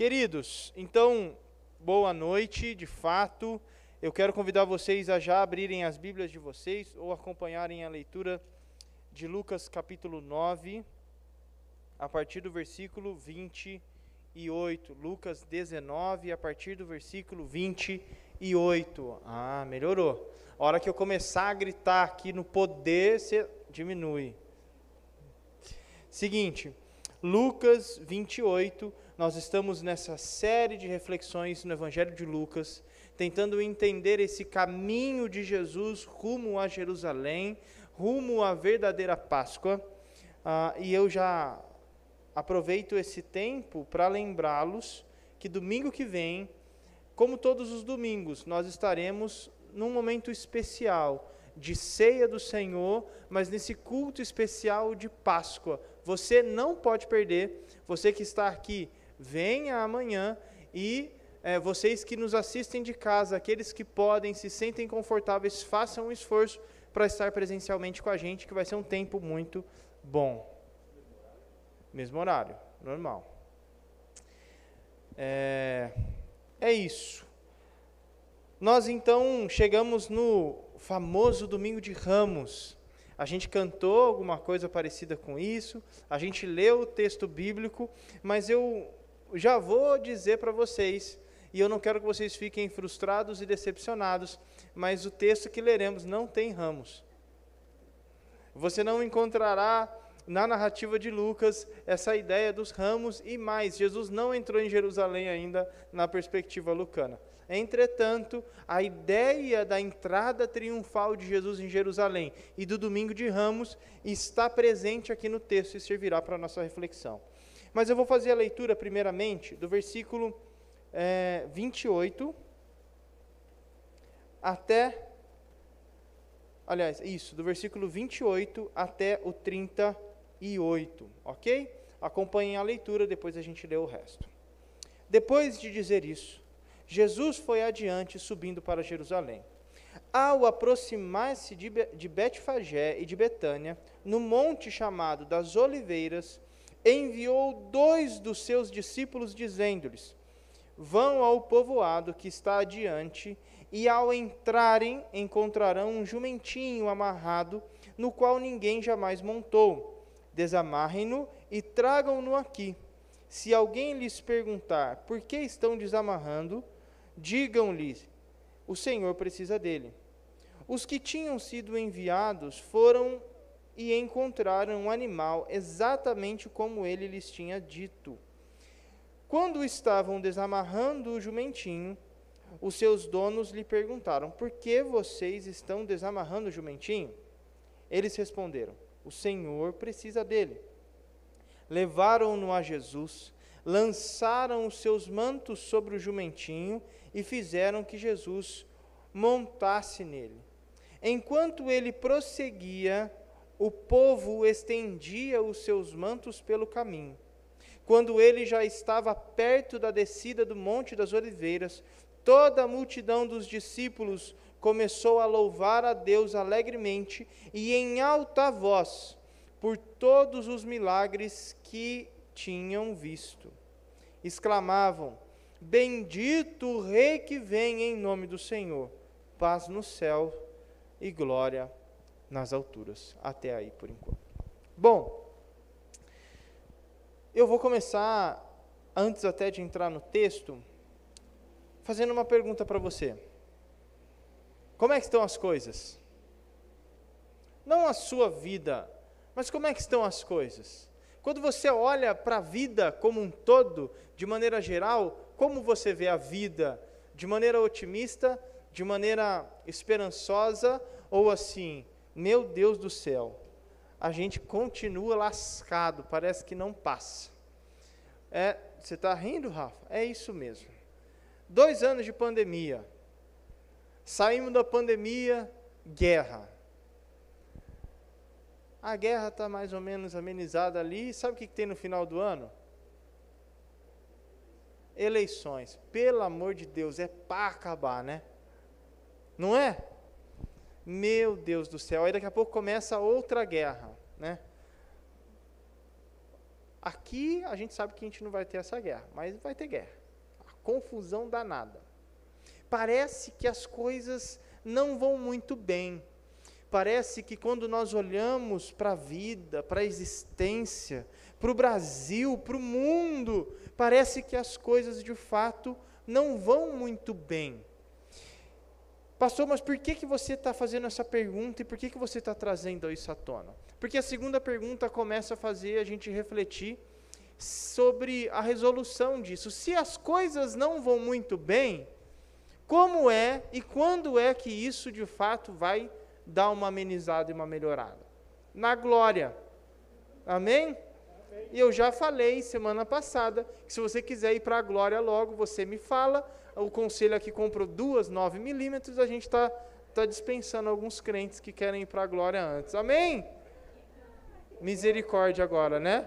Queridos, então, boa noite, de fato. Eu quero convidar vocês a já abrirem as Bíblias de vocês ou acompanharem a leitura de Lucas capítulo 9, a partir do versículo 28. Lucas 19, a partir do versículo 28. Ah, melhorou. A hora que eu começar a gritar aqui no poder, você diminui. Seguinte, Lucas 28 nós estamos nessa série de reflexões no Evangelho de Lucas, tentando entender esse caminho de Jesus rumo a Jerusalém, rumo à verdadeira Páscoa. Ah, e eu já aproveito esse tempo para lembrá-los que domingo que vem, como todos os domingos, nós estaremos num momento especial de ceia do Senhor, mas nesse culto especial de Páscoa. Você não pode perder, você que está aqui venha amanhã e é, vocês que nos assistem de casa, aqueles que podem, se sentem confortáveis, façam um esforço para estar presencialmente com a gente, que vai ser um tempo muito bom. Mesmo horário, normal. É, é isso. Nós então chegamos no famoso domingo de Ramos. A gente cantou alguma coisa parecida com isso, a gente leu o texto bíblico, mas eu já vou dizer para vocês, e eu não quero que vocês fiquem frustrados e decepcionados, mas o texto que leremos não tem ramos. Você não encontrará na narrativa de Lucas essa ideia dos ramos e mais. Jesus não entrou em Jerusalém ainda na perspectiva lucana. Entretanto, a ideia da entrada triunfal de Jesus em Jerusalém e do domingo de ramos está presente aqui no texto e servirá para a nossa reflexão. Mas eu vou fazer a leitura, primeiramente, do versículo é, 28 até. Aliás, isso, do versículo 28 até o 38, ok? Acompanhem a leitura, depois a gente lê o resto. Depois de dizer isso, Jesus foi adiante, subindo para Jerusalém. Ao aproximar-se de Betfagé e de Betânia, no monte chamado das Oliveiras, enviou dois dos seus discípulos, dizendo-lhes: Vão ao povoado que está adiante, e ao entrarem encontrarão um jumentinho amarrado, no qual ninguém jamais montou. Desamarrem-no e tragam-no aqui. Se alguém lhes perguntar por que estão desamarrando, digam-lhe: o Senhor precisa dele. Os que tinham sido enviados foram e encontraram um animal exatamente como ele lhes tinha dito. Quando estavam desamarrando o jumentinho, os seus donos lhe perguntaram: Por que vocês estão desamarrando o jumentinho? Eles responderam: O Senhor precisa dele. Levaram-no a Jesus, lançaram os seus mantos sobre o jumentinho e fizeram que Jesus montasse nele. Enquanto ele prosseguia, o povo estendia os seus mantos pelo caminho. Quando ele já estava perto da descida do Monte das Oliveiras, toda a multidão dos discípulos começou a louvar a Deus alegremente e em alta voz por todos os milagres que tinham visto. Exclamavam: Bendito o Rei que vem em nome do Senhor, paz no céu e glória nas alturas. Até aí por enquanto. Bom, eu vou começar, antes até de entrar no texto, fazendo uma pergunta para você. Como é que estão as coisas? Não a sua vida, mas como é que estão as coisas? Quando você olha para a vida como um todo, de maneira geral, como você vê a vida? De maneira otimista, de maneira esperançosa ou assim, meu Deus do céu, a gente continua lascado, parece que não passa. É, você está rindo, Rafa? É isso mesmo. Dois anos de pandemia. Saímos da pandemia, guerra. A guerra está mais ou menos amenizada ali. Sabe o que, que tem no final do ano? Eleições. Pelo amor de Deus, é para acabar, né? Não é? Meu Deus do céu, aí daqui a pouco começa outra guerra, né? Aqui a gente sabe que a gente não vai ter essa guerra, mas vai ter guerra. A confusão danada. Parece que as coisas não vão muito bem. Parece que quando nós olhamos para a vida, para a existência, para o Brasil, para o mundo, parece que as coisas de fato não vão muito bem. Pastor, mas por que, que você está fazendo essa pergunta e por que, que você está trazendo isso à tona? Porque a segunda pergunta começa a fazer a gente refletir sobre a resolução disso. Se as coisas não vão muito bem, como é e quando é que isso de fato vai dar uma amenizada e uma melhorada? Na glória. Amém? E eu já falei semana passada que se você quiser ir para a glória logo, você me fala o conselho aqui comprou duas 9 milímetros, a gente está tá dispensando alguns crentes que querem ir para a glória antes. Amém? Misericórdia agora, né?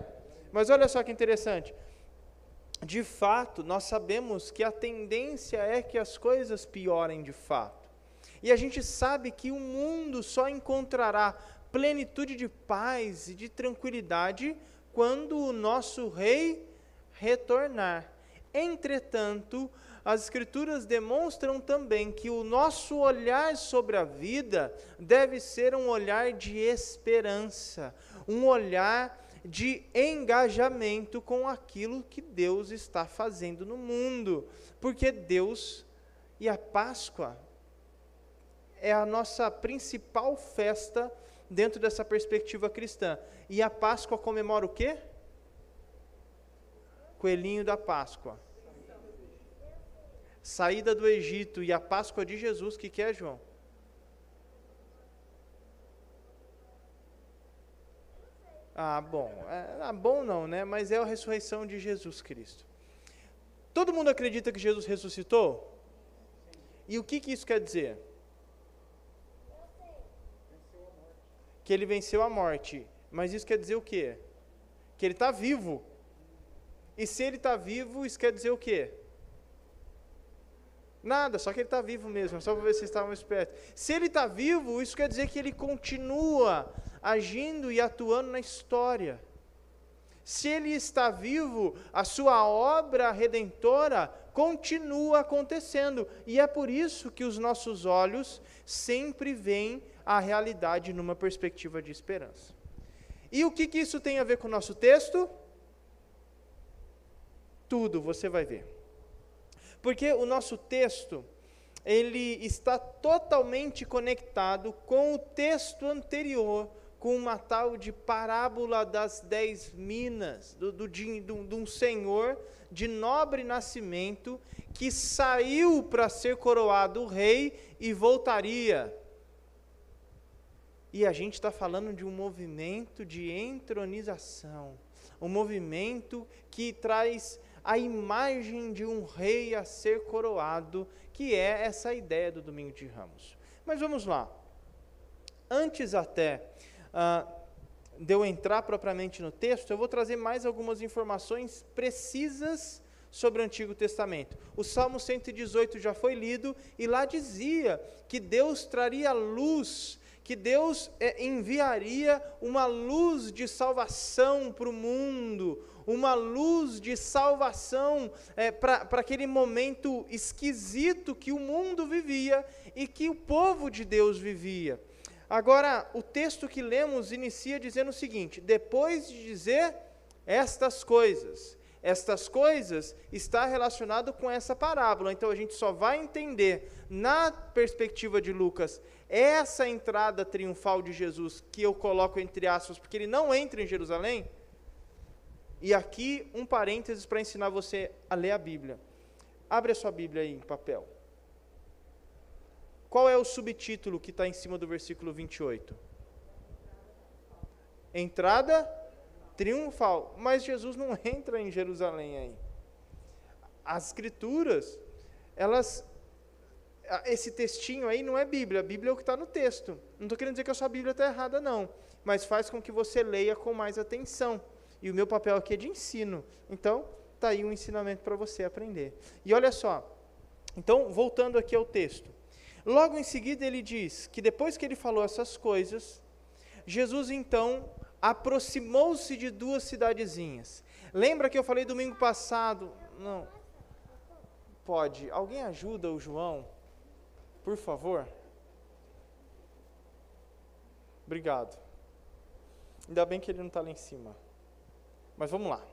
Mas olha só que interessante. De fato, nós sabemos que a tendência é que as coisas piorem de fato. E a gente sabe que o mundo só encontrará plenitude de paz e de tranquilidade quando o nosso rei retornar. Entretanto, as Escrituras demonstram também que o nosso olhar sobre a vida deve ser um olhar de esperança, um olhar de engajamento com aquilo que Deus está fazendo no mundo, porque Deus e a Páscoa é a nossa principal festa dentro dessa perspectiva cristã. E a Páscoa comemora o quê? Coelhinho da Páscoa saída do Egito e a Páscoa de Jesus, o que, que é, João? Ah, bom. É, ah, bom não, né? Mas é a ressurreição de Jesus Cristo. Todo mundo acredita que Jesus ressuscitou? E o que, que isso quer dizer? Que ele venceu a morte. Mas isso quer dizer o quê? Que ele está vivo. E se ele está vivo, isso quer dizer o quê? Nada, só que ele está vivo mesmo, só para ver se estavam espertos. Se ele está vivo, isso quer dizer que ele continua agindo e atuando na história. Se ele está vivo, a sua obra redentora continua acontecendo. E é por isso que os nossos olhos sempre veem a realidade numa perspectiva de esperança. E o que, que isso tem a ver com o nosso texto? Tudo, você vai ver. Porque o nosso texto, ele está totalmente conectado com o texto anterior, com uma tal de parábola das dez minas, do, do, de, de, de um senhor de nobre nascimento que saiu para ser coroado rei e voltaria. E a gente está falando de um movimento de entronização, um movimento que traz a imagem de um rei a ser coroado, que é essa ideia do domingo de ramos. Mas vamos lá. Antes até uh, de eu entrar propriamente no texto, eu vou trazer mais algumas informações precisas sobre o Antigo Testamento. O Salmo 118 já foi lido e lá dizia que Deus traria luz que Deus é, enviaria uma luz de salvação para o mundo, uma luz de salvação é, para aquele momento esquisito que o mundo vivia e que o povo de Deus vivia. Agora, o texto que lemos inicia dizendo o seguinte: depois de dizer estas coisas, estas coisas está relacionado com essa parábola. Então a gente só vai entender na perspectiva de Lucas essa entrada triunfal de Jesus que eu coloco entre aspas, porque ele não entra em Jerusalém. E aqui um parênteses para ensinar você a ler a Bíblia. Abre a sua Bíblia aí em papel. Qual é o subtítulo que está em cima do versículo 28? Entrada triunfal. Mas Jesus não entra em Jerusalém aí. As escrituras, elas. Esse textinho aí não é Bíblia, a Bíblia é o que está no texto. Não estou querendo dizer que a sua Bíblia está errada, não. Mas faz com que você leia com mais atenção. E o meu papel aqui é de ensino. Então, está aí um ensinamento para você aprender. E olha só. Então, voltando aqui ao texto. Logo em seguida, ele diz que depois que ele falou essas coisas, Jesus então aproximou-se de duas cidadezinhas. Lembra que eu falei domingo passado? Não. Pode. Alguém ajuda o João? Por favor. Obrigado. Ainda bem que ele não está lá em cima. Mas vamos lá.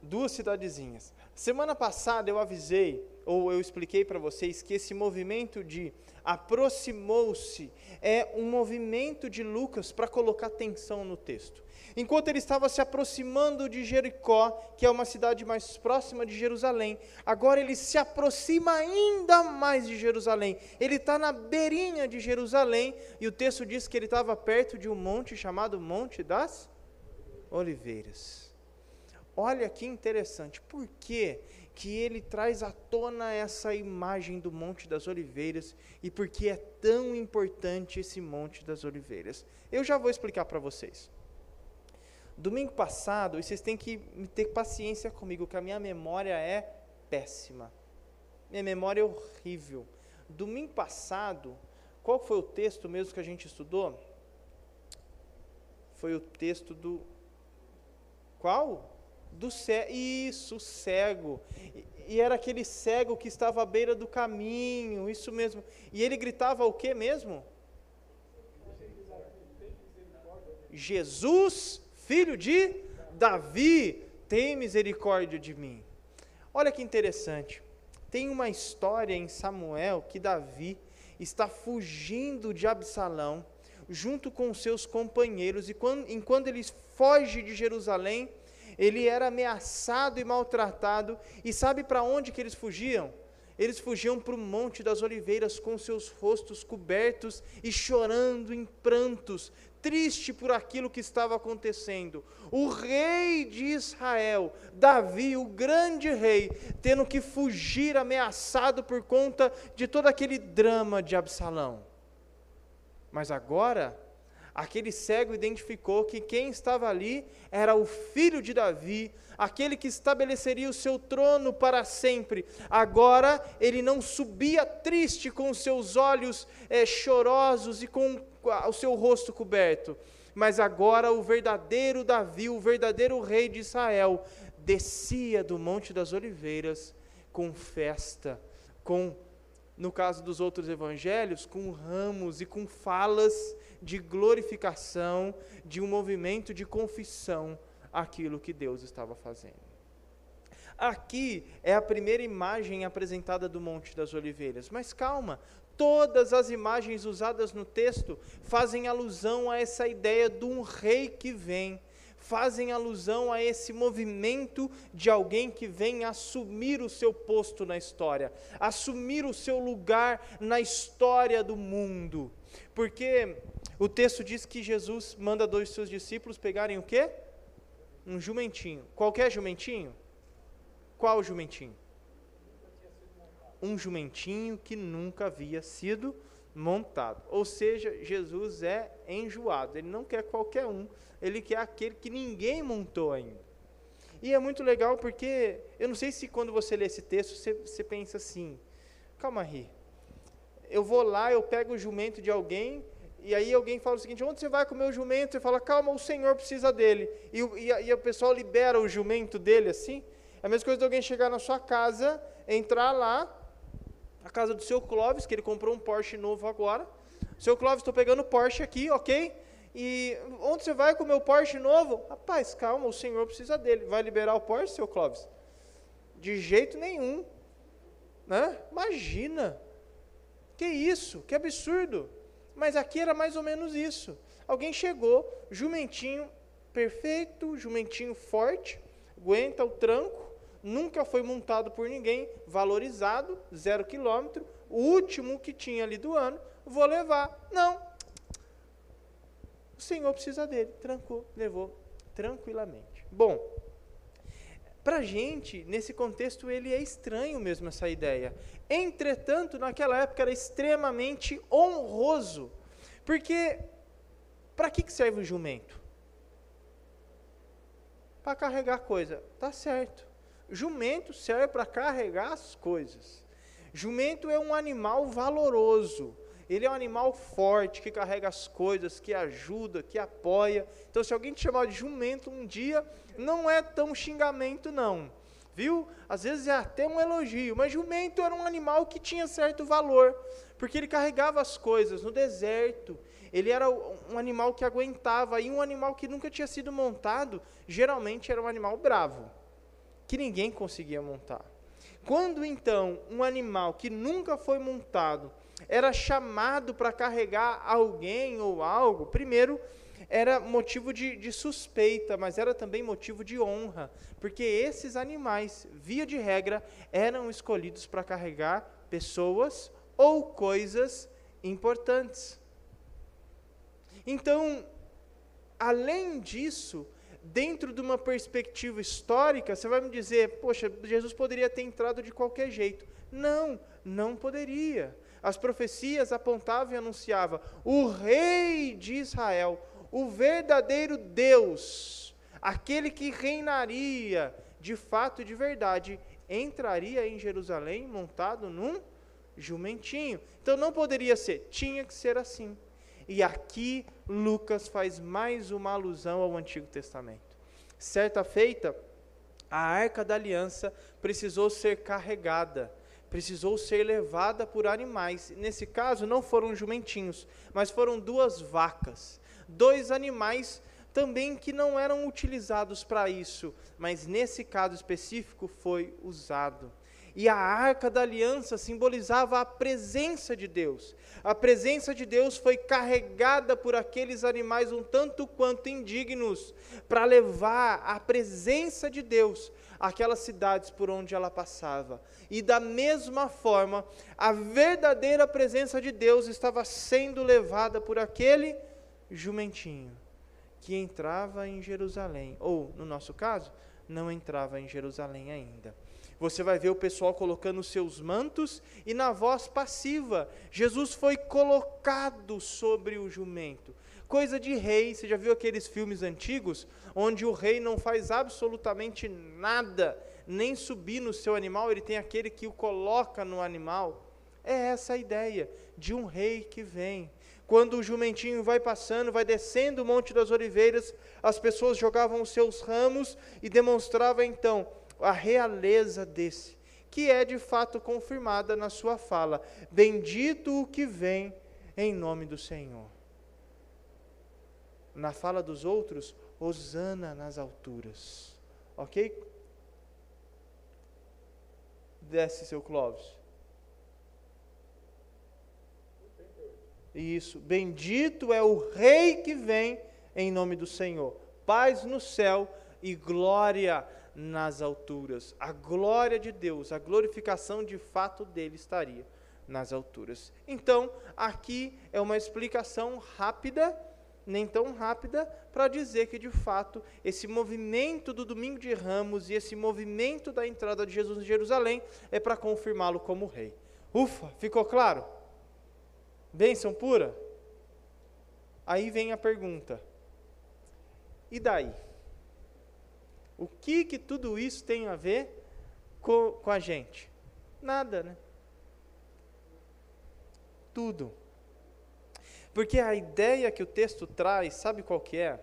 Duas cidadezinhas. Semana passada eu avisei, ou eu expliquei para vocês, que esse movimento de aproximou-se é um movimento de Lucas para colocar tensão no texto. Enquanto ele estava se aproximando de Jericó, que é uma cidade mais próxima de Jerusalém, agora ele se aproxima ainda mais de Jerusalém. Ele está na beirinha de Jerusalém, e o texto diz que ele estava perto de um monte chamado Monte das Oliveiras. Olha que interessante, por que, que ele traz à tona essa imagem do Monte das Oliveiras e por que é tão importante esse Monte das Oliveiras? Eu já vou explicar para vocês. Domingo passado, e vocês têm que ter paciência comigo, que a minha memória é péssima. Minha memória é horrível. Domingo passado, qual foi o texto mesmo que a gente estudou? Foi o texto do. Qual? Do cego. Isso, cego. E, era aquele cego que estava à beira do caminho, isso mesmo. E ele gritava o que mesmo? Jesus filho de Davi, tem misericórdia de mim. Olha que interessante. Tem uma história em Samuel que Davi está fugindo de Absalão junto com seus companheiros e quando, enquanto ele foge de Jerusalém, ele era ameaçado e maltratado. E sabe para onde que eles fugiam? Eles fugiam para o Monte das Oliveiras com seus rostos cobertos e chorando em prantos, triste por aquilo que estava acontecendo. O rei de Israel, Davi, o grande rei, tendo que fugir ameaçado por conta de todo aquele drama de Absalão. Mas agora, aquele cego identificou que quem estava ali era o filho de Davi, aquele que estabeleceria o seu trono para sempre. Agora ele não subia triste com seus olhos é, chorosos e com o seu rosto coberto, mas agora o verdadeiro Davi, o verdadeiro rei de Israel, descia do Monte das Oliveiras com festa, com no caso dos outros evangelhos, com ramos e com falas de glorificação, de um movimento de confissão aquilo que Deus estava fazendo. Aqui é a primeira imagem apresentada do Monte das Oliveiras, mas calma, todas as imagens usadas no texto fazem alusão a essa ideia de um rei que vem, fazem alusão a esse movimento de alguém que vem assumir o seu posto na história, assumir o seu lugar na história do mundo. Porque o texto diz que Jesus manda dois seus discípulos pegarem o quê? um jumentinho. Qualquer jumentinho? Qual jumentinho? Um jumentinho que nunca havia sido montado. Ou seja, Jesus é enjoado. Ele não quer qualquer um, ele quer aquele que ninguém montou ainda. E é muito legal porque, eu não sei se quando você lê esse texto, você, você pensa assim, calma aí, eu vou lá, eu pego o jumento de alguém, e aí alguém fala o seguinte: onde você vai com o meu jumento? Você fala, calma, o Senhor precisa dele. E, e, e o pessoal libera o jumento dele assim. É a mesma coisa de alguém chegar na sua casa, entrar lá, a casa do seu Clóvis, que ele comprou um Porsche novo agora. Seu Clóvis, estou pegando o Porsche aqui, ok? E onde você vai com o meu Porsche novo? Rapaz, calma, o Senhor precisa dele. Vai liberar o Porsche, seu Clóvis? De jeito nenhum. Né? Imagina. Que isso? Que absurdo. Mas aqui era mais ou menos isso. Alguém chegou, jumentinho perfeito, jumentinho forte, aguenta o tranco, nunca foi montado por ninguém, valorizado, zero quilômetro, o último que tinha ali do ano, vou levar. Não. O Senhor precisa dele, trancou, levou tranquilamente. Bom, para a gente, nesse contexto, ele é estranho mesmo essa ideia. Entretanto, naquela época era extremamente honroso. Porque, para que, que serve o jumento? Para carregar coisa. Tá certo. Jumento serve para carregar as coisas. Jumento é um animal valoroso. ele é um animal forte, que carrega as coisas, que ajuda, que apoia. Então, se alguém te chamar de jumento um dia, não é tão xingamento, não. Viu? Às vezes é até um elogio, mas jumento era um animal que tinha certo valor, porque ele carregava as coisas no deserto. Ele era um animal que aguentava, e um animal que nunca tinha sido montado, geralmente era um animal bravo, que ninguém conseguia montar. Quando então um animal que nunca foi montado era chamado para carregar alguém ou algo, primeiro era motivo de, de, suspeita, mas era também motivo de honra, porque esses animais, via de regra, eram escolhidos para carregar pessoas ou coisas importantes. Então, além disso, dentro de uma perspectiva histórica, você vai me dizer, poxa, Jesus poderia ter entrado de qualquer jeito. Não, não poderia. As profecias apontavam e anunciavam: o rei de Israel, o verdadeiro Deus, aquele que reinaria de fato e de verdade, entraria em Jerusalém montado num jumentinho. Então não poderia ser, tinha que ser assim. E aqui Lucas faz mais uma alusão ao Antigo Testamento. Certa feita, a arca da aliança precisou ser carregada, precisou ser levada por animais. Nesse caso, não foram jumentinhos, mas foram duas vacas, dois animais também que não eram utilizados para isso, mas nesse caso específico foi usado. E a arca da aliança simbolizava a presença de Deus. A presença de Deus foi carregada por aqueles animais um tanto quanto indignos para levar a presença de Deus àquelas cidades por onde ela passava. E da mesma forma, a verdadeira presença de Deus estava sendo levada por aquele jumentinho que entrava em Jerusalém, ou no nosso caso, não entrava em Jerusalém ainda. Você vai ver o pessoal colocando seus mantos e na voz passiva, Jesus foi colocado sobre o jumento. Coisa de rei, você já viu aqueles filmes antigos onde o rei não faz absolutamente nada, nem subir no seu animal, ele tem aquele que o coloca no animal. É essa a ideia de um rei que vem. Quando o jumentinho vai passando, vai descendo o Monte das Oliveiras, as pessoas jogavam os seus ramos e demonstravam então a realeza desse, que é de fato confirmada na sua fala: Bendito o que vem em nome do Senhor. Na fala dos outros, Hosana nas alturas. Ok? Desce seu Clóvis. Isso. Bendito é o Rei que vem em nome do Senhor. Paz no céu e glória nas alturas. A glória de Deus, a glorificação de fato dele estaria nas alturas. Então, aqui é uma explicação rápida, nem tão rápida, para dizer que de fato esse movimento do domingo de Ramos e esse movimento da entrada de Jesus em Jerusalém é para confirmá-lo como rei. Ufa, ficou claro? Bênção pura? Aí vem a pergunta: e daí? O que que tudo isso tem a ver com, com a gente? Nada, né? Tudo. Porque a ideia que o texto traz, sabe qual que é?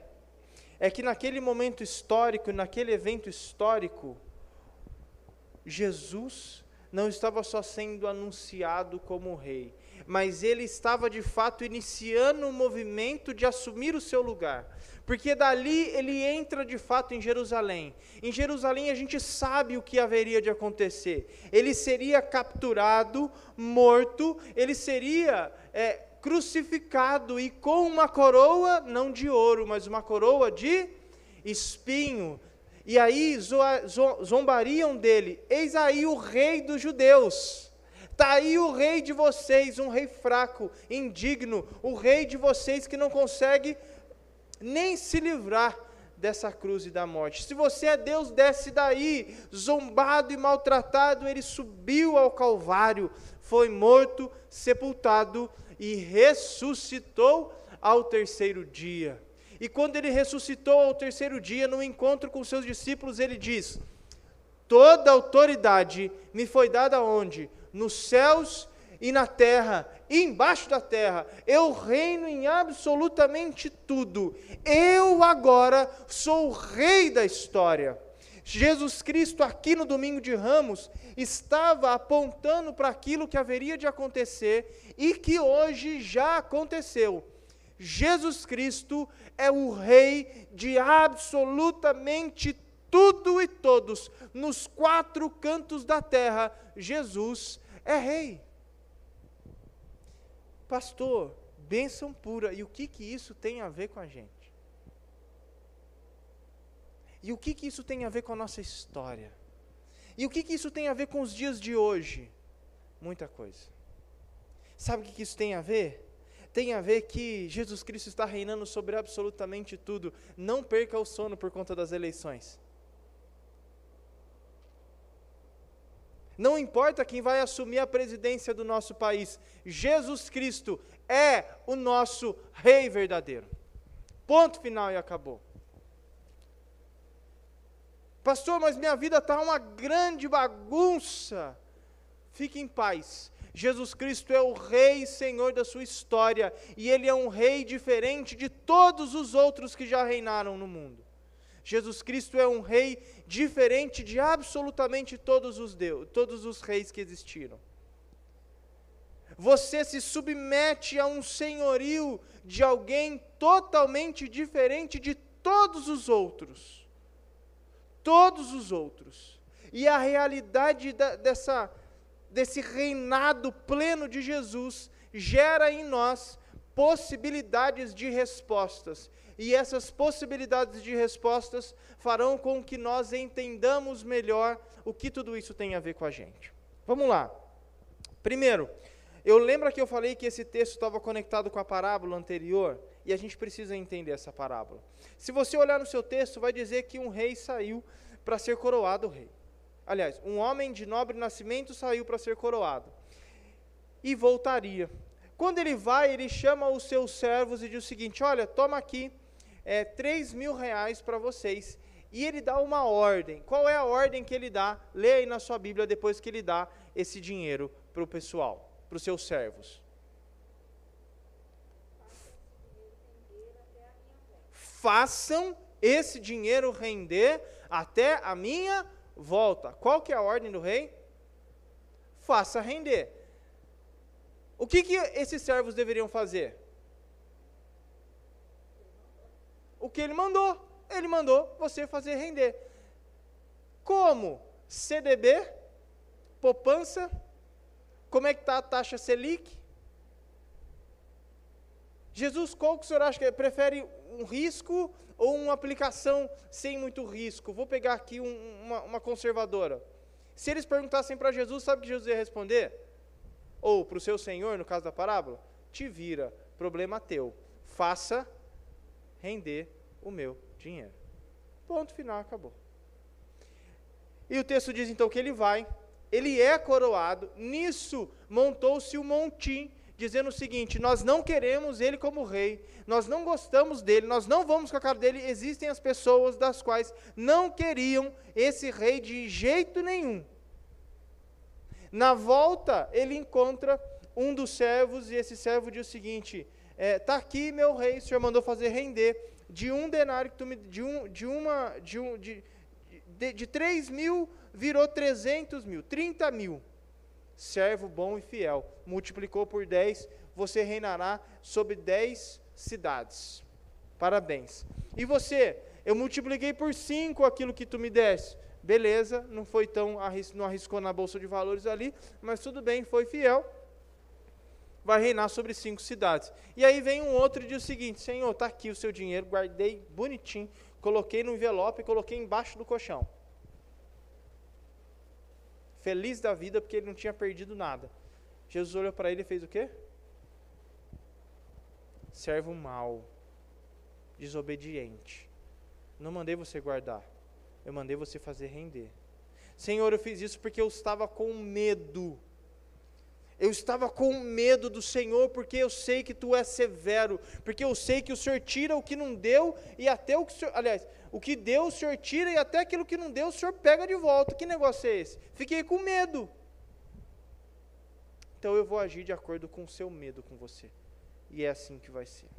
É que naquele momento histórico, naquele evento histórico, Jesus não estava só sendo anunciado como rei, mas ele estava de fato iniciando o um movimento de assumir o seu lugar porque dali ele entra de fato em Jerusalém. Em Jerusalém a gente sabe o que haveria de acontecer. Ele seria capturado, morto, ele seria é, crucificado e com uma coroa, não de ouro, mas uma coroa de espinho. E aí zombariam dele: Eis aí o rei dos judeus. Está aí o rei de vocês, um rei fraco, indigno, o rei de vocês que não consegue nem se livrar dessa cruz e da morte. Se você é Deus, desce daí, zombado e maltratado, ele subiu ao Calvário, foi morto, sepultado e ressuscitou ao terceiro dia. E quando ele ressuscitou ao terceiro dia, no encontro com seus discípulos, ele diz: Toda autoridade me foi dada onde? Nos céus e na terra e embaixo da terra. Eu reino em absolutamente tudo. Eu agora sou o rei da história. Jesus Cristo, aqui no domingo de Ramos, estava apontando para aquilo que haveria de acontecer e que hoje já aconteceu. Jesus Cristo é o Rei de absolutamente tudo e todos, nos quatro cantos da terra, Jesus é Rei. Pastor, bênção pura, e o que, que isso tem a ver com a gente? E o que, que isso tem a ver com a nossa história? E o que, que isso tem a ver com os dias de hoje? Muita coisa. Sabe o que, que isso tem a ver? Tem a ver que Jesus Cristo está reinando sobre absolutamente tudo. Não perca o sono por conta das eleições. Não importa quem vai assumir a presidência do nosso país, Jesus Cristo é o nosso Rei verdadeiro. Ponto final e acabou. Pastor, mas minha vida está uma grande bagunça. Fique em paz. Jesus Cristo é o Rei e Senhor da sua história, e Ele é um Rei diferente de todos os outros que já reinaram no mundo. Jesus Cristo é um Rei diferente de absolutamente todos os, deus, todos os reis que existiram. Você se submete a um senhorio de alguém totalmente diferente de todos os outros todos os outros. E a realidade da, dessa, desse reinado pleno de Jesus gera em nós possibilidades de respostas. E essas possibilidades de respostas farão com que nós entendamos melhor o que tudo isso tem a ver com a gente. Vamos lá. Primeiro, eu lembro que eu falei que esse texto estava conectado com a parábola anterior, e a gente precisa entender essa parábola. Se você olhar no seu texto, vai dizer que um rei saiu para ser coroado rei. Aliás, um homem de nobre nascimento saiu para ser coroado. E voltaria. Quando ele vai, ele chama os seus servos e diz o seguinte: Olha, toma aqui é, 3 mil reais para vocês. E ele dá uma ordem. Qual é a ordem que ele dá? Leia aí na sua Bíblia depois que ele dá esse dinheiro para o pessoal, para os seus servos. Façam esse dinheiro render até a minha volta. Qual que é a ordem do rei? Faça render. O que, que esses servos deveriam fazer? O que ele mandou. Ele mandou você fazer render. Como? CDB? Poupança? Como é que está a taxa Selic? Jesus, qual que o senhor acha que é? prefere um risco ou uma aplicação sem muito risco? Vou pegar aqui um, uma, uma conservadora. Se eles perguntassem para Jesus, sabe o que Jesus ia responder? Ou para o seu Senhor, no caso da parábola? Te vira, problema teu. Faça render o meu dinheiro. Ponto final, acabou. E o texto diz então que ele vai, ele é coroado, nisso montou-se o montim dizendo o seguinte: nós não queremos ele como rei, nós não gostamos dele, nós não vamos com a cara dele. Existem as pessoas das quais não queriam esse rei de jeito nenhum. Na volta, ele encontra um dos servos, e esse servo diz o seguinte: está é, tá aqui meu rei, o senhor mandou fazer render de um denário que tu me, de um, de uma, de um, de, de, de 3 mil virou 300 mil, 30 mil servo bom e fiel. Multiplicou por 10, você reinará sobre 10 cidades. Parabéns. E você, eu multipliquei por 5 aquilo que tu me deste. Beleza, não foi tão, não arriscou na bolsa de valores ali, mas tudo bem, foi fiel. Vai reinar sobre cinco cidades. E aí vem um outro e diz o seguinte: Senhor, está aqui o seu dinheiro, guardei bonitinho, coloquei no envelope e coloquei embaixo do colchão feliz da vida porque ele não tinha perdido nada. Jesus olhou para ele e fez o quê? Servo mau, desobediente. Não mandei você guardar, eu mandei você fazer render. Senhor, eu fiz isso porque eu estava com medo eu estava com medo do Senhor, porque eu sei que tu és severo, porque eu sei que o Senhor tira o que não deu e até o que o Senhor, aliás, o que deu o Senhor tira e até aquilo que não deu o Senhor pega de volta. Que negócio é esse? Fiquei com medo. então eu vou agir de acordo com o seu medo com você. E é assim que vai ser.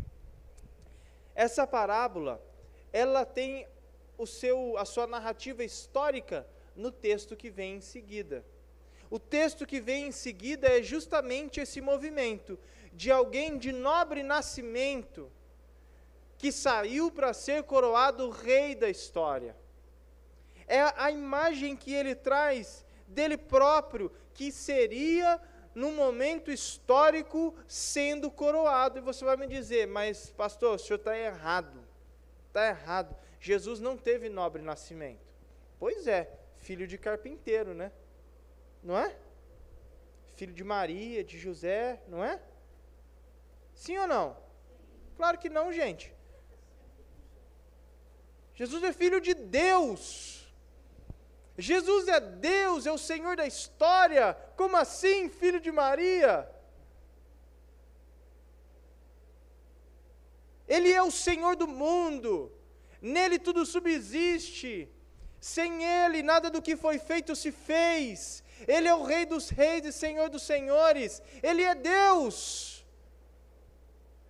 Essa parábola, ela tem o seu, a sua narrativa histórica no texto que vem em seguida. O texto que vem em seguida é justamente esse movimento de alguém de nobre nascimento que saiu para ser coroado rei da história. É a imagem que ele traz dele próprio, que seria num momento histórico sendo coroado. E você vai me dizer, mas pastor, o senhor está errado. Está errado. Jesus não teve nobre nascimento. Pois é, filho de carpinteiro, né? Não é? Filho de Maria, de José, não é? Sim ou não? Claro que não, gente. Jesus é filho de Deus. Jesus é Deus, é o Senhor da história. Como assim, filho de Maria? Ele é o Senhor do mundo. Nele tudo subsiste. Sem ele, nada do que foi feito se fez. Ele é o Rei dos Reis e Senhor dos Senhores. Ele é Deus.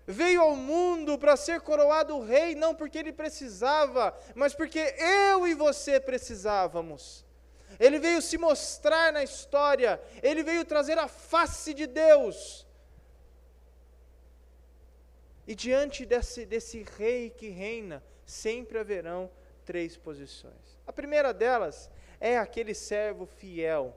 Veio ao mundo para ser coroado rei, não porque ele precisava, mas porque eu e você precisávamos. Ele veio se mostrar na história, ele veio trazer a face de Deus. E diante desse, desse rei que reina, sempre haverão três posições. A primeira delas é aquele servo fiel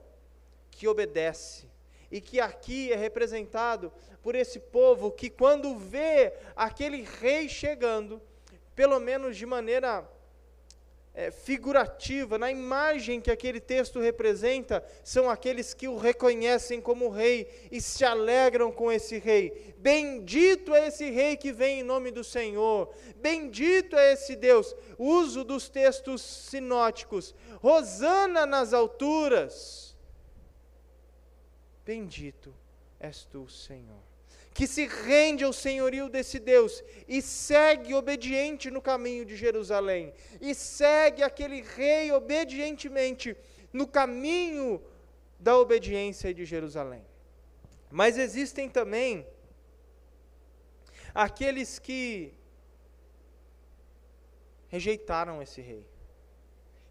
que obedece e que aqui é representado por esse povo que, quando vê aquele rei chegando, pelo menos de maneira é, figurativa, na imagem que aquele texto representa, são aqueles que o reconhecem como rei e se alegram com esse rei. Bendito é esse rei que vem em nome do Senhor, bendito é esse Deus. Uso dos textos sinóticos, Rosana nas alturas. Bendito és tu, Senhor que se rende ao senhorio desse Deus e segue obediente no caminho de Jerusalém, e segue aquele rei obedientemente no caminho da obediência de Jerusalém. Mas existem também aqueles que rejeitaram esse rei,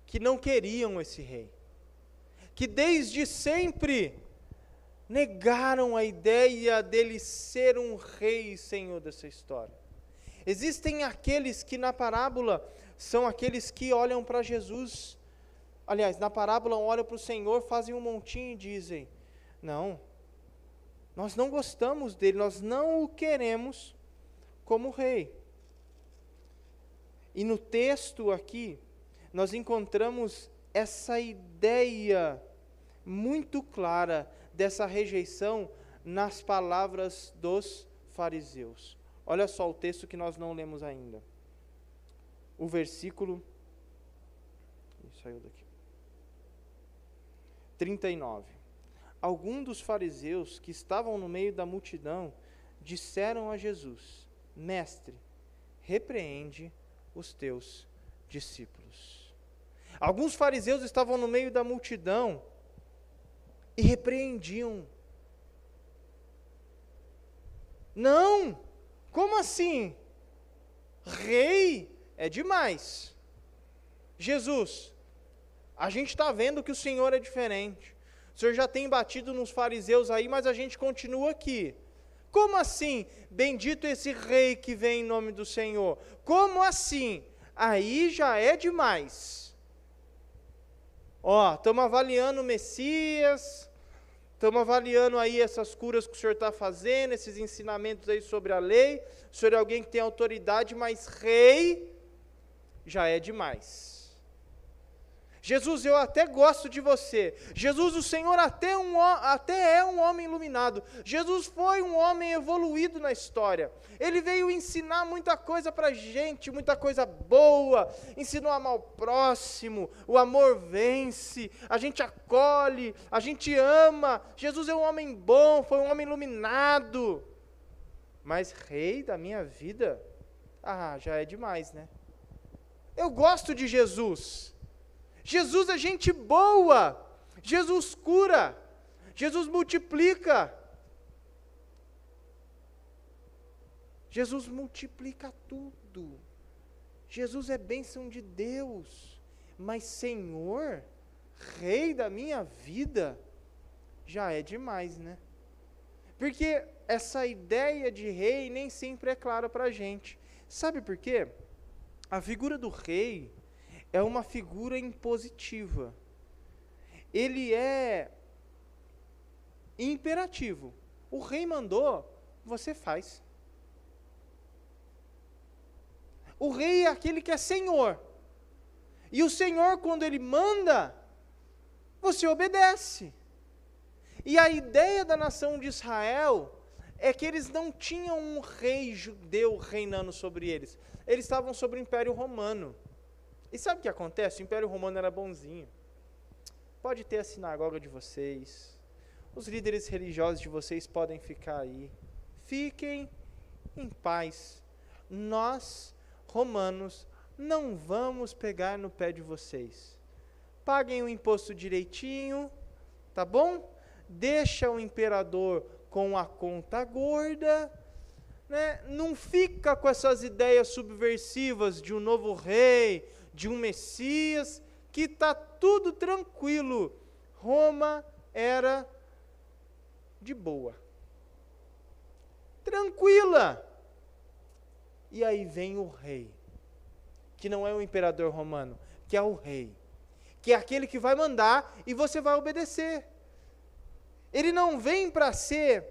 que não queriam esse rei, que desde sempre negaram a ideia dele ser um rei e senhor dessa história. Existem aqueles que na parábola são aqueles que olham para Jesus, aliás, na parábola olham para o Senhor, fazem um montinho e dizem: Não, nós não gostamos dele, nós não o queremos como rei. E no texto aqui, nós encontramos essa ideia muito clara dessa rejeição nas palavras dos fariseus. Olha só o texto que nós não lemos ainda. O versículo. Saiu daqui. 39. Alguns dos fariseus que estavam no meio da multidão disseram a Jesus: Mestre, repreende os teus discípulos. Alguns fariseus estavam no meio da multidão e repreendiam. Não! Como assim? Rei é demais. Jesus, a gente está vendo que o Senhor é diferente. O Senhor já tem batido nos fariseus aí, mas a gente continua aqui. Como assim? Bendito esse rei que vem em nome do Senhor. Como assim? Aí já é demais. Ó, estamos avaliando o Messias, Estamos avaliando aí essas curas que o senhor está fazendo, esses ensinamentos aí sobre a lei. O senhor é alguém que tem autoridade, mas rei já é demais. Jesus, eu até gosto de você. Jesus, o Senhor até, um, até é um homem iluminado. Jesus foi um homem evoluído na história. Ele veio ensinar muita coisa para gente, muita coisa boa. Ensinou a amar o próximo, o amor vence, a gente acolhe, a gente ama. Jesus é um homem bom, foi um homem iluminado. Mas rei da minha vida, ah, já é demais, né? Eu gosto de Jesus. Jesus é gente boa. Jesus cura. Jesus multiplica. Jesus multiplica tudo. Jesus é bênção de Deus. Mas Senhor, Rei da minha vida, já é demais, né? Porque essa ideia de rei nem sempre é clara para a gente. Sabe por quê? A figura do rei é uma figura impositiva. Ele é imperativo. O rei mandou, você faz. O rei é aquele que é senhor. E o senhor, quando ele manda, você obedece. E a ideia da nação de Israel é que eles não tinham um rei judeu reinando sobre eles. Eles estavam sobre o Império Romano. E sabe o que acontece? O Império Romano era bonzinho. Pode ter a sinagoga de vocês. Os líderes religiosos de vocês podem ficar aí. Fiquem em paz. Nós, romanos, não vamos pegar no pé de vocês. Paguem o imposto direitinho, tá bom? Deixa o imperador com a conta gorda, né? não fica com essas ideias subversivas de um novo rei, de um Messias, que está tudo tranquilo. Roma era de boa. Tranquila. E aí vem o rei, que não é o imperador romano, que é o rei, que é aquele que vai mandar e você vai obedecer. Ele não vem para ser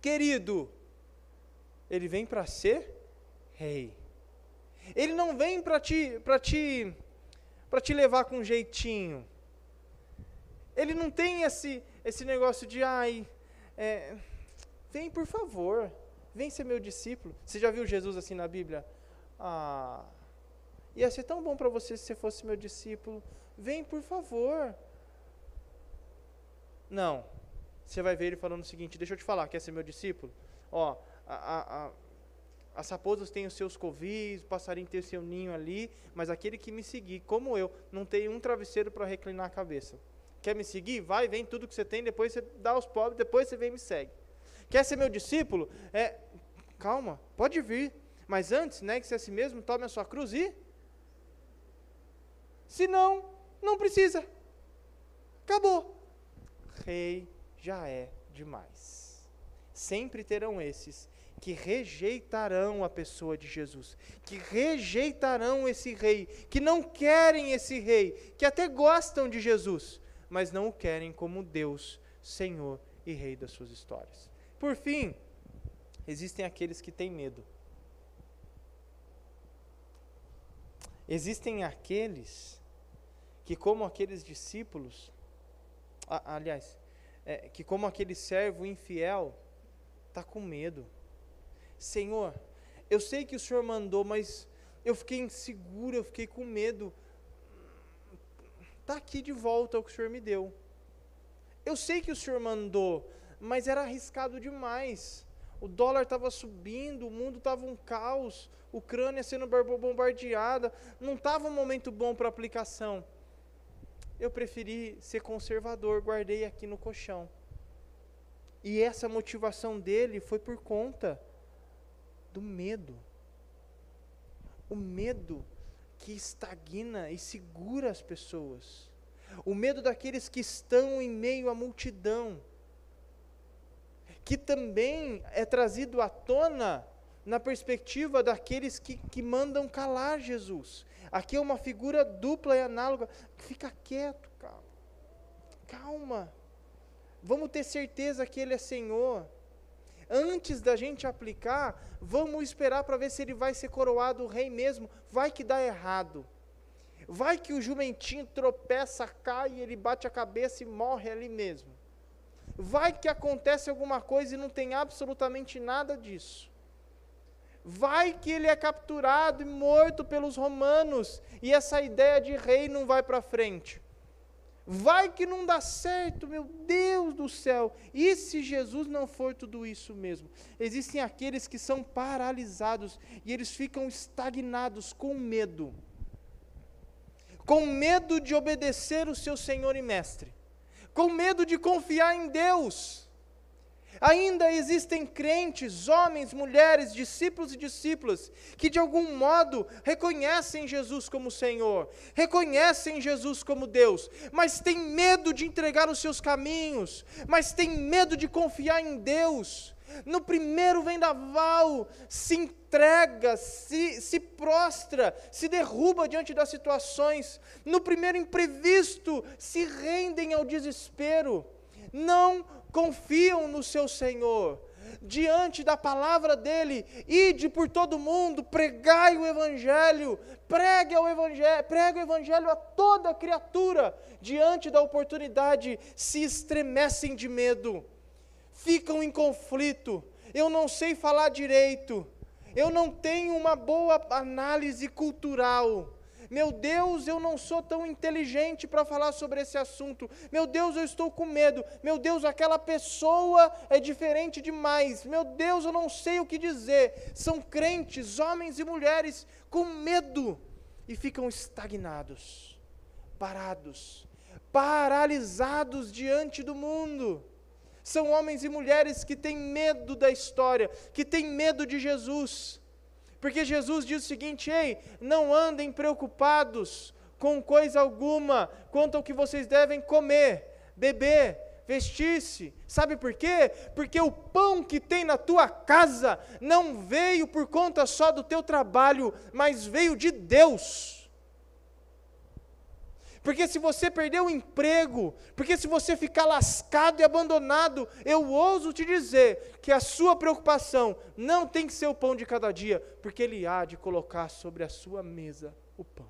querido, ele vem para ser rei. Ele não vem para te, para te, para te levar com jeitinho. Ele não tem esse, esse negócio de, ai, é, vem por favor, vem ser meu discípulo. Você já viu Jesus assim na Bíblia? Ah, ia ser tão bom para você se você fosse meu discípulo. Vem por favor. Não. Você vai ver ele falando o seguinte: Deixa eu te falar, quer ser meu discípulo? Ó, a, a, a, as raposas têm os seus covis, o passarinho tem o seu ninho ali, mas aquele que me seguir, como eu, não tem um travesseiro para reclinar a cabeça. Quer me seguir? Vai, vem tudo que você tem, depois você dá aos pobres, depois você vem e me segue. Quer ser meu discípulo? É, calma, pode vir, mas antes, negue-se a si mesmo, tome a sua cruz e. Se não, não precisa. Acabou. Rei já é demais. Sempre terão esses que rejeitarão a pessoa de Jesus, que rejeitarão esse rei, que não querem esse rei, que até gostam de Jesus, mas não o querem como Deus, Senhor e Rei das suas histórias. Por fim, existem aqueles que têm medo. Existem aqueles que, como aqueles discípulos, aliás, é, que como aquele servo infiel, está com medo. Senhor, eu sei que o Senhor mandou, mas eu fiquei inseguro, eu fiquei com medo. Está aqui de volta o que o Senhor me deu. Eu sei que o Senhor mandou, mas era arriscado demais. O dólar estava subindo, o mundo estava um caos, Ucrânia sendo bombardeada, não estava um momento bom para aplicação eu preferi ser conservador, guardei aqui no colchão. E essa motivação dele foi por conta do medo. O medo que estagna e segura as pessoas. O medo daqueles que estão em meio à multidão. Que também é trazido à tona na perspectiva daqueles que, que mandam calar Jesus. Aqui é uma figura dupla e análoga. Fica quieto, calma. Calma. Vamos ter certeza que Ele é Senhor. Antes da gente aplicar, vamos esperar para ver se ele vai ser coroado rei mesmo. Vai que dá errado. Vai que o jumentinho tropeça, cai, ele bate a cabeça e morre ali mesmo. Vai que acontece alguma coisa e não tem absolutamente nada disso. Vai que ele é capturado e morto pelos romanos, e essa ideia de rei não vai para frente. Vai que não dá certo, meu Deus do céu. E se Jesus não for tudo isso mesmo? Existem aqueles que são paralisados e eles ficam estagnados com medo. Com medo de obedecer o seu Senhor e Mestre. Com medo de confiar em Deus Ainda existem crentes, homens, mulheres, discípulos e discípulas, que de algum modo reconhecem Jesus como Senhor, reconhecem Jesus como Deus, mas têm medo de entregar os seus caminhos, mas têm medo de confiar em Deus. No primeiro vendaval, se entrega, se, se prostra, se derruba diante das situações. No primeiro imprevisto, se rendem ao desespero. Não confiam no seu Senhor, diante da palavra dele, ide por todo mundo, pregai o evangelho, pregue o evangelho, pregue o evangelho a toda criatura, diante da oportunidade, se estremecem de medo, ficam em conflito. Eu não sei falar direito, eu não tenho uma boa análise cultural. Meu Deus, eu não sou tão inteligente para falar sobre esse assunto. Meu Deus, eu estou com medo. Meu Deus, aquela pessoa é diferente demais. Meu Deus, eu não sei o que dizer. São crentes, homens e mulheres, com medo e ficam estagnados, parados, paralisados diante do mundo. São homens e mulheres que têm medo da história, que têm medo de Jesus porque Jesus diz o seguinte: ei, não andem preocupados com coisa alguma quanto ao que vocês devem comer, beber, vestir-se. Sabe por quê? Porque o pão que tem na tua casa não veio por conta só do teu trabalho, mas veio de Deus. Porque se você perder o emprego, porque se você ficar lascado e abandonado, eu ouso te dizer que a sua preocupação não tem que ser o pão de cada dia, porque Ele há de colocar sobre a sua mesa o pão.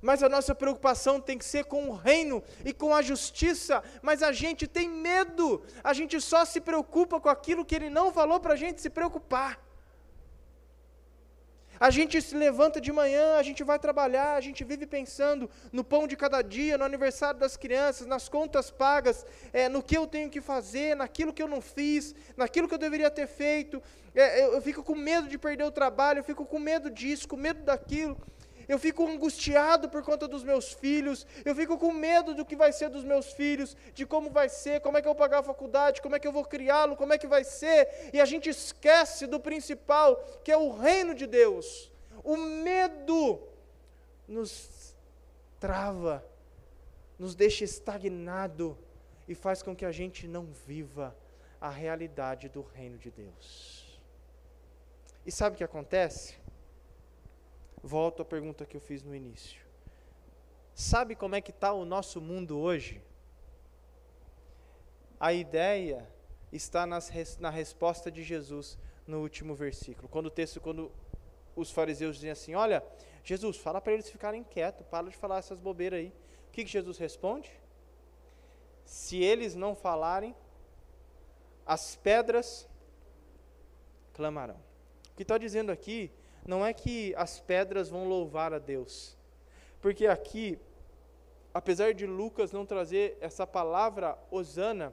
Mas a nossa preocupação tem que ser com o reino e com a justiça, mas a gente tem medo, a gente só se preocupa com aquilo que Ele não falou para a gente se preocupar. A gente se levanta de manhã, a gente vai trabalhar, a gente vive pensando no pão de cada dia, no aniversário das crianças, nas contas pagas, é, no que eu tenho que fazer, naquilo que eu não fiz, naquilo que eu deveria ter feito. É, eu, eu fico com medo de perder o trabalho, eu fico com medo disso, com medo daquilo eu fico angustiado por conta dos meus filhos, eu fico com medo do que vai ser dos meus filhos, de como vai ser, como é que eu vou pagar a faculdade, como é que eu vou criá-lo, como é que vai ser, e a gente esquece do principal, que é o reino de Deus. O medo nos trava, nos deixa estagnado e faz com que a gente não viva a realidade do reino de Deus. E sabe o que acontece? Volto à pergunta que eu fiz no início. Sabe como é que está o nosso mundo hoje? A ideia está na resposta de Jesus no último versículo. Quando o texto, quando os fariseus dizem assim: Olha, Jesus, fala para eles ficarem quietos, para de falar essas bobeiras aí. O que, que Jesus responde? Se eles não falarem, as pedras clamarão. O que está dizendo aqui não é que as pedras vão louvar a Deus. Porque aqui, apesar de Lucas não trazer essa palavra osana,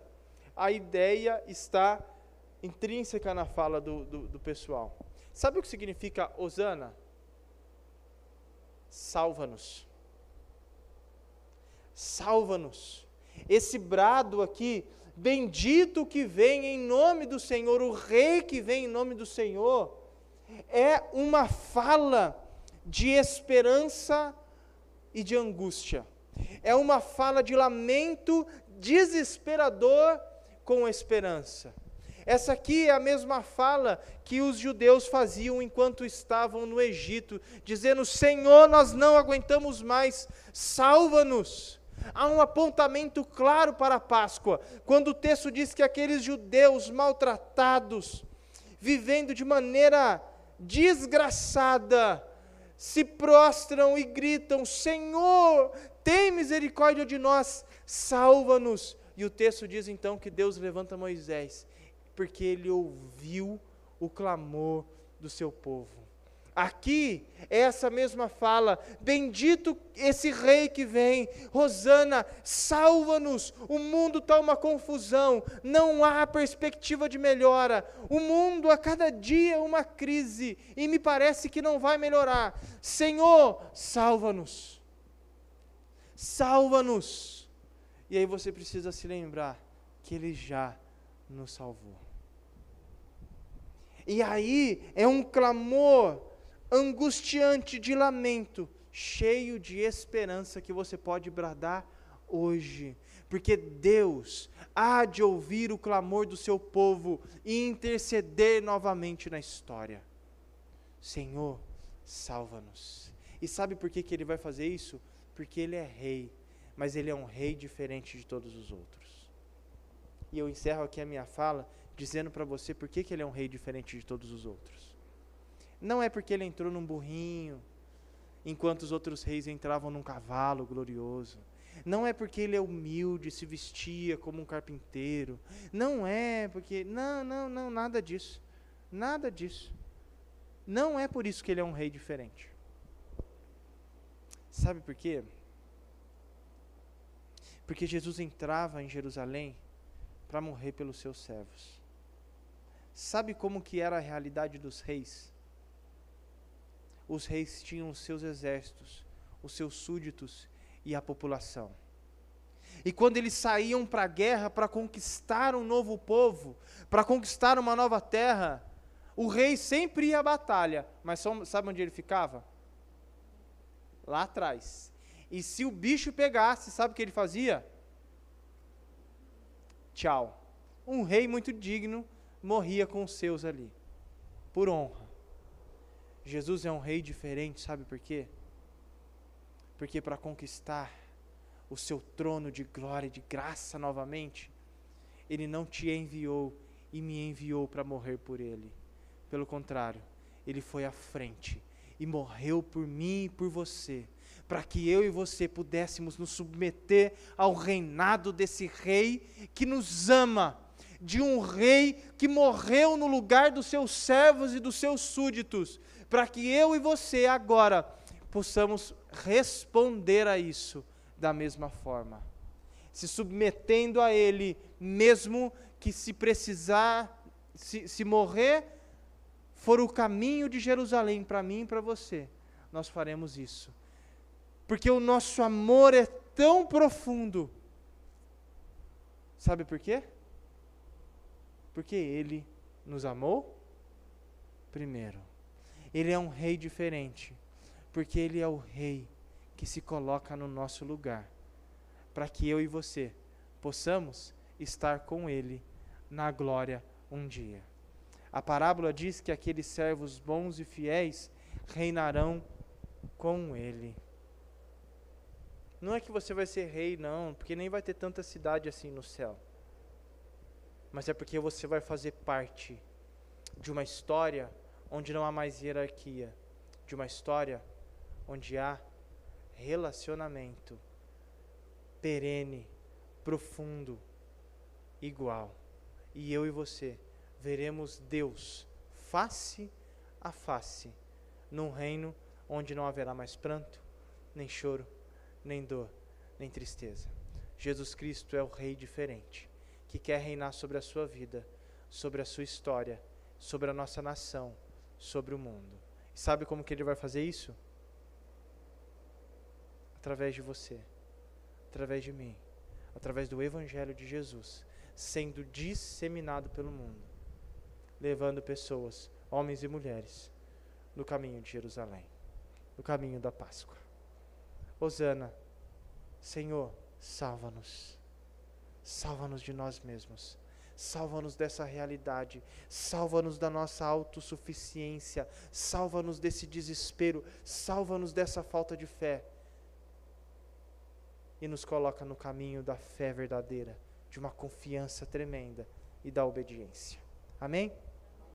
a ideia está intrínseca na fala do, do, do pessoal. Sabe o que significa osana? Salva-nos. Salva-nos. Esse brado aqui, bendito que vem em nome do Senhor, o rei que vem em nome do Senhor, é uma fala de esperança e de angústia. É uma fala de lamento desesperador com esperança. Essa aqui é a mesma fala que os judeus faziam enquanto estavam no Egito, dizendo: Senhor, nós não aguentamos mais, salva-nos. Há um apontamento claro para a Páscoa, quando o texto diz que aqueles judeus maltratados, vivendo de maneira desgraçada, se prostram e gritam: Senhor, tem misericórdia de nós, salva-nos. E o texto diz então que Deus levanta Moisés, porque ele ouviu o clamor do seu povo. Aqui, essa mesma fala: Bendito esse rei que vem, Rosana, salva-nos. O mundo está uma confusão, não há perspectiva de melhora. O mundo a cada dia é uma crise e me parece que não vai melhorar. Senhor, salva-nos. Salva-nos. E aí você precisa se lembrar que Ele já nos salvou. E aí é um clamor angustiante de lamento, cheio de esperança que você pode bradar hoje, porque Deus há de ouvir o clamor do seu povo e interceder novamente na história. Senhor, salva-nos. E sabe por que, que ele vai fazer isso? Porque ele é rei, mas ele é um rei diferente de todos os outros. E eu encerro aqui a minha fala dizendo para você por que, que ele é um rei diferente de todos os outros. Não é porque ele entrou num burrinho, enquanto os outros reis entravam num cavalo glorioso. Não é porque ele é humilde, se vestia como um carpinteiro. Não é porque. Não, não, não, nada disso. Nada disso. Não é por isso que ele é um rei diferente. Sabe por quê? Porque Jesus entrava em Jerusalém para morrer pelos seus servos. Sabe como que era a realidade dos reis? Os reis tinham os seus exércitos, os seus súditos e a população. E quando eles saíam para a guerra para conquistar um novo povo, para conquistar uma nova terra, o rei sempre ia à batalha, mas sabe onde ele ficava? Lá atrás. E se o bicho pegasse, sabe o que ele fazia? Tchau. Um rei muito digno morria com os seus ali, por honra. Jesus é um rei diferente, sabe por quê? porque para conquistar o seu trono de glória e de graça novamente, Ele não te enviou e me enviou para morrer por Ele. Pelo contrário, Ele foi à frente e morreu por mim e por você, para que eu e você pudéssemos nos submeter ao reinado desse Rei que nos ama, de um Rei que morreu no lugar dos seus servos e dos seus súditos, para que eu e você agora possamos responder a isso da mesma forma, se submetendo a Ele, mesmo que se precisar, se, se morrer for o caminho de Jerusalém para mim e para você, nós faremos isso, porque o nosso amor é tão profundo. Sabe por quê? Porque Ele nos amou primeiro. Ele é um rei diferente porque Ele é o Rei que se coloca no nosso lugar, para que eu e você possamos estar com Ele na glória um dia. A parábola diz que aqueles servos bons e fiéis reinarão com Ele. Não é que você vai ser rei, não, porque nem vai ter tanta cidade assim no céu. Mas é porque você vai fazer parte de uma história onde não há mais hierarquia, de uma história onde há relacionamento perene, profundo, igual. E eu e você veremos Deus face a face, num reino onde não haverá mais pranto, nem choro, nem dor, nem tristeza. Jesus Cristo é o Rei diferente, que quer reinar sobre a sua vida, sobre a sua história, sobre a nossa nação, sobre o mundo. E sabe como que ele vai fazer isso? através de você, através de mim, através do Evangelho de Jesus, sendo disseminado pelo mundo, levando pessoas, homens e mulheres, no caminho de Jerusalém, no caminho da Páscoa. Hosana, Senhor, salva-nos, salva-nos de nós mesmos. Salva-nos dessa realidade, salva-nos da nossa autossuficiência, salva-nos desse desespero, salva-nos dessa falta de fé e nos coloca no caminho da fé verdadeira, de uma confiança tremenda e da obediência. Amém?